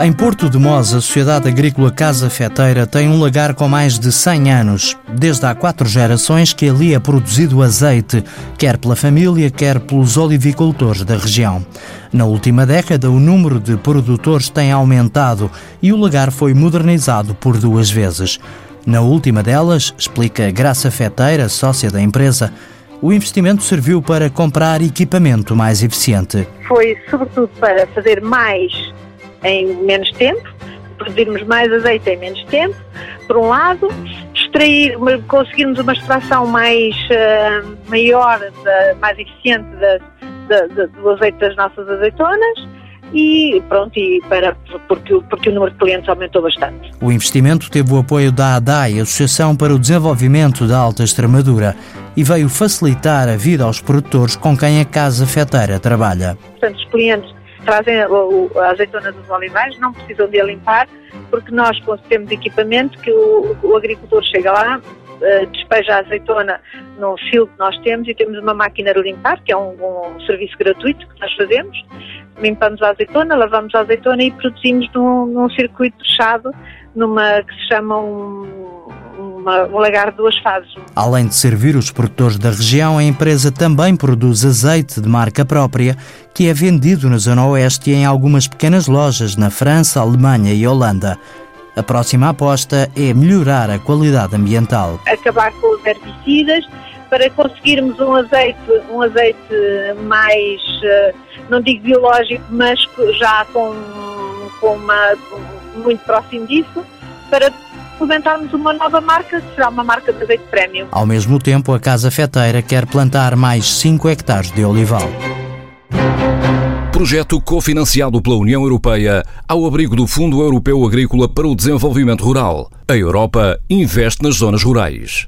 Em Porto de Mós, a Sociedade Agrícola Casa Feteira tem um lagar com mais de 100 anos. Desde há quatro gerações que ali é produzido azeite, quer pela família, quer pelos olivicultores da região. Na última década, o número de produtores tem aumentado e o lagar foi modernizado por duas vezes. Na última delas, explica Graça Feteira, sócia da empresa, o investimento serviu para comprar equipamento mais eficiente. Foi sobretudo para fazer mais em menos tempo, produzirmos mais azeite em menos tempo, por um lado, extrair, conseguirmos uma extração mais uh, maior, da, mais eficiente da, da, da, do azeite das nossas azeitonas e pronto, e para, porque, porque o número de clientes aumentou bastante. O investimento teve o apoio da ADAI, Associação para o Desenvolvimento da Alta Extremadura, e veio facilitar a vida aos produtores com quem a Casa Feteira trabalha. Portanto, os clientes trazem a azeitona dos olivais, não precisam de a limpar, porque nós temos equipamento que o, o agricultor chega lá, uh, despeja a azeitona no fio que nós temos e temos uma máquina de limpar, que é um, um, serviço gratuito que nós fazemos. Limpamos a azeitona, lavamos a azeitona e produzimos num, num circuito fechado, numa que se chama um uma, um lagar de duas fases. Além de servir os produtores da região, a empresa também produz azeite de marca própria, que é vendido na Zona Oeste e em algumas pequenas lojas na França, Alemanha e Holanda. A próxima aposta é melhorar a qualidade ambiental. Acabar com os herbicidas para conseguirmos um azeite, um azeite mais, eh, não digo biológico, mas já com, com uma, muito próximo disso, para implementarmos uma nova marca, que será uma marca de azeite prémio. Ao mesmo tempo, a Casa Feteira quer plantar mais 5 hectares de olival. Projeto cofinanciado pela União Europeia ao abrigo do Fundo Europeu Agrícola para o Desenvolvimento Rural. A Europa investe nas zonas rurais.